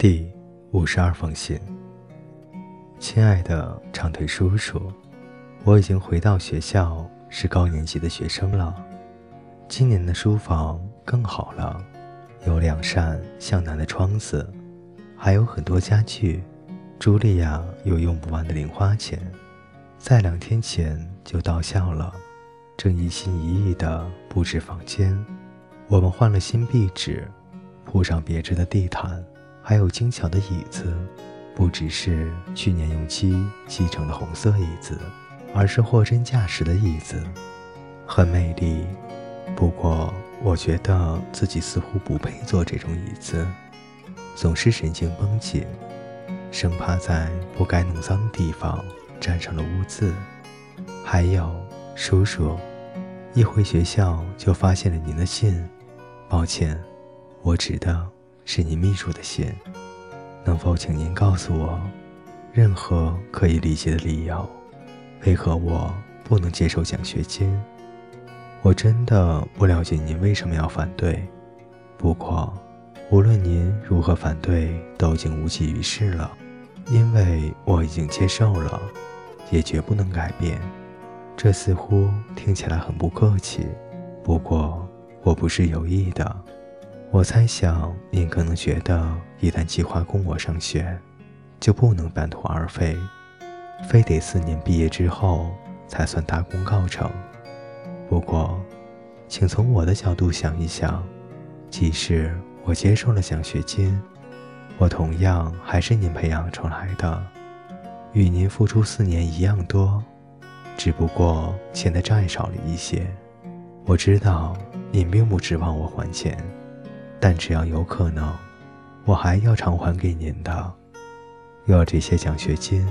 第五十二封信，亲爱的长腿叔叔，我已经回到学校，是高年级的学生了。今年的书房更好了，有两扇向南的窗子，还有很多家具。茱莉亚有用不完的零花钱，在两天前就到校了，正一心一意地布置房间。我们换了新壁纸，铺上别致的地毯。还有精巧的椅子，不只是去年用漆漆成的红色椅子，而是货真价实的椅子，很美丽。不过，我觉得自己似乎不配坐这种椅子，总是神经绷紧，生怕在不该弄脏的地方沾上了污渍。还有，叔叔，一回学校就发现了您的信，抱歉，我指的。是你秘书的信，能否请您告诉我，任何可以理解的理由，为何我不能接受奖学金？我真的不了解您为什么要反对。不过，无论您如何反对，都已经无济于事了，因为我已经接受了，也绝不能改变。这似乎听起来很不客气，不过我不是有意的。我猜想，您可能觉得，一旦计划供我上学，就不能半途而废，非得四年毕业之后才算大功告成。不过，请从我的角度想一想，即使我接受了奖学金，我同样还是您培养出来的，与您付出四年一样多，只不过欠的债少了一些。我知道您并不指望我还钱。但只要有可能，我还要偿还给您的。有了这些奖学金，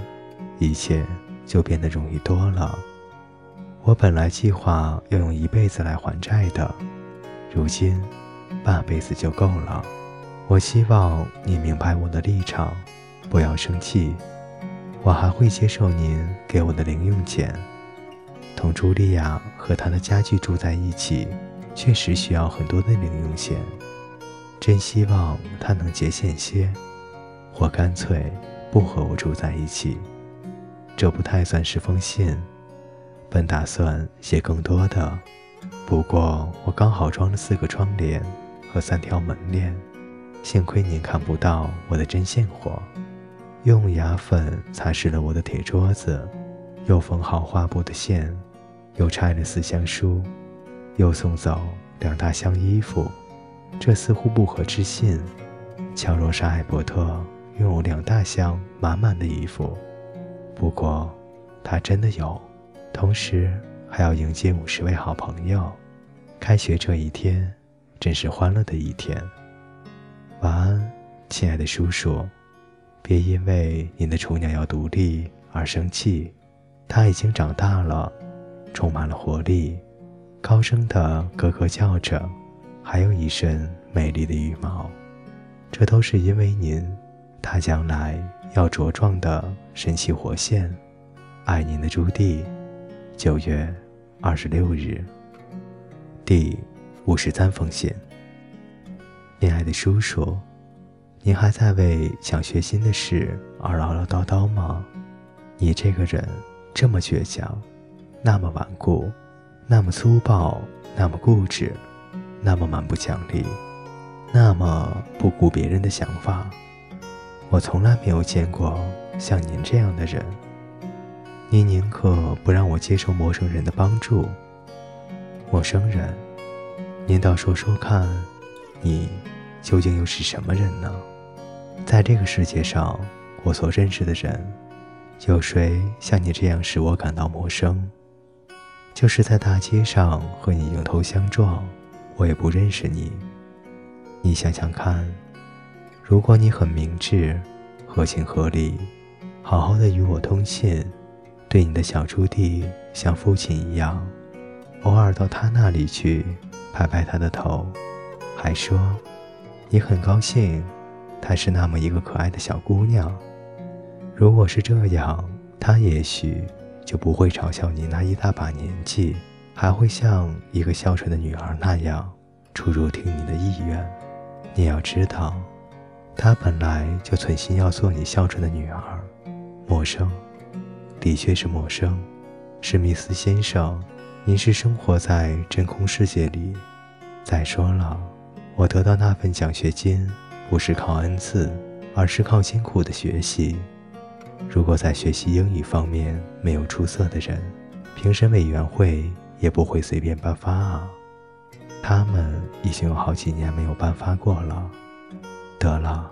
一切就变得容易多了。我本来计划要用一辈子来还债的，如今半辈子就够了。我希望你明白我的立场，不要生气。我还会接受您给我的零用钱。同茱莉亚和她的家具住在一起，确实需要很多的零用钱。真希望他能节俭些，或干脆不和我住在一起。这不太算是封信，本打算写更多的，不过我刚好装了四个窗帘和三条门帘，幸亏您看不到我的针线活。用牙粉擦拭了我的铁桌子，又缝好画布的线，又拆了四箱书，又送走两大箱衣服。这似乎不合置信。乔罗莎·艾伯特拥有两大箱满满的衣服，不过他真的有。同时还要迎接五十位好朋友。开学这一天真是欢乐的一天。晚安，亲爱的叔叔。别因为您的雏鸟要独立而生气，它已经长大了，充满了活力，高声的咯咯叫着。还有一身美丽的羽毛，这都是因为您，他将来要茁壮的神气活现。爱您的朱棣，九月二十六日，第五十三封信。亲爱的叔叔，您还在为想学新的事而唠唠叨叨吗？你这个人这么倔强，那么顽固，那么粗暴，那么固执。那么蛮不讲理，那么不顾别人的想法，我从来没有见过像您这样的人。您宁可不让我接受陌生人的帮助。陌生人，您倒说说看，你究竟又是什么人呢？在这个世界上，我所认识的人，有谁像你这样使我感到陌生？就是在大街上和你迎头相撞。我也不认识你。你想想看，如果你很明智、合情合理，好好的与我通信，对你的小朱棣像父亲一样，偶尔到他那里去拍拍他的头，还说你很高兴她是那么一个可爱的小姑娘。如果是这样，他也许就不会嘲笑你那一大把年纪。还会像一个孝顺的女儿那样，出入听你的意愿。你要知道，他本来就存心要做你孝顺的女儿。陌生，的确是陌生。史密斯先生，您是生活在真空世界里。再说了，我得到那份奖学金，不是靠恩赐，而是靠辛苦的学习。如果在学习英语方面没有出色的人，评审委员会也不会随便颁发啊。他们已经有好几年没有颁发过了。得了，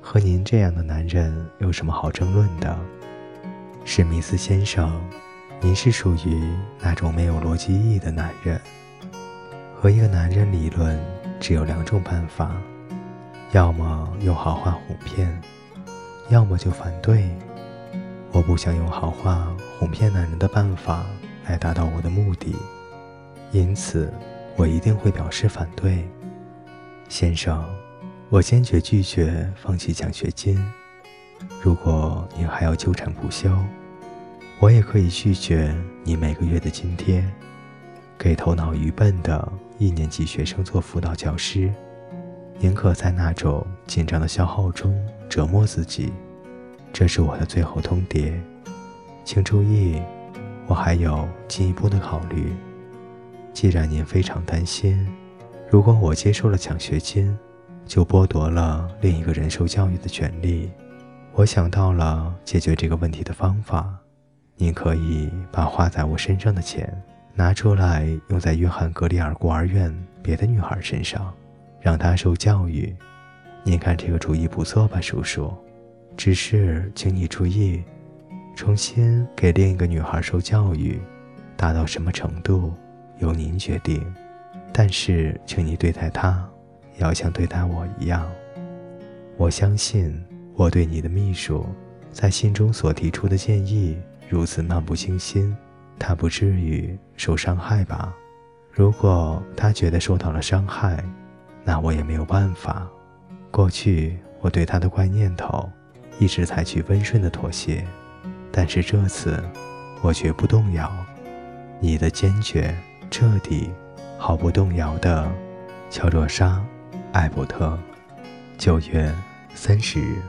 和您这样的男人有什么好争论的，史密斯先生？您是属于那种没有逻辑意义的男人。和一个男人理论只有两种办法：要么用好话哄骗，要么就反对。我不想用好话哄骗男人的办法来达到我的目的，因此我一定会表示反对。先生，我坚决拒绝放弃奖学金。如果您还要纠缠不休，我也可以拒绝你每个月的津贴，给头脑愚笨的一年级学生做辅导教师，宁可在那种紧张的消耗中折磨自己。这是我的最后通牒，请注意，我还有进一步的考虑。既然您非常担心，如果我接受了奖学金，就剥夺了另一个人受教育的权利，我想到了解决这个问题的方法。您可以把花在我身上的钱拿出来，用在约翰格里尔孤儿院别的女孩身上，让她受教育。您看这个主意不错吧，叔叔？只是请你注意，重新给另一个女孩受教育，达到什么程度由您决定。但是，请你对待她，要像对待我一样。我相信我对你的秘书在信中所提出的建议。如此漫不经心，她不至于受伤害吧？如果她觉得受到了伤害，那我也没有办法。过去我对她的怪念头一直采取温顺的妥协，但是这次我绝不动摇。你的坚决、彻底、毫不动摇的乔若莎·艾伯特，九月三十日。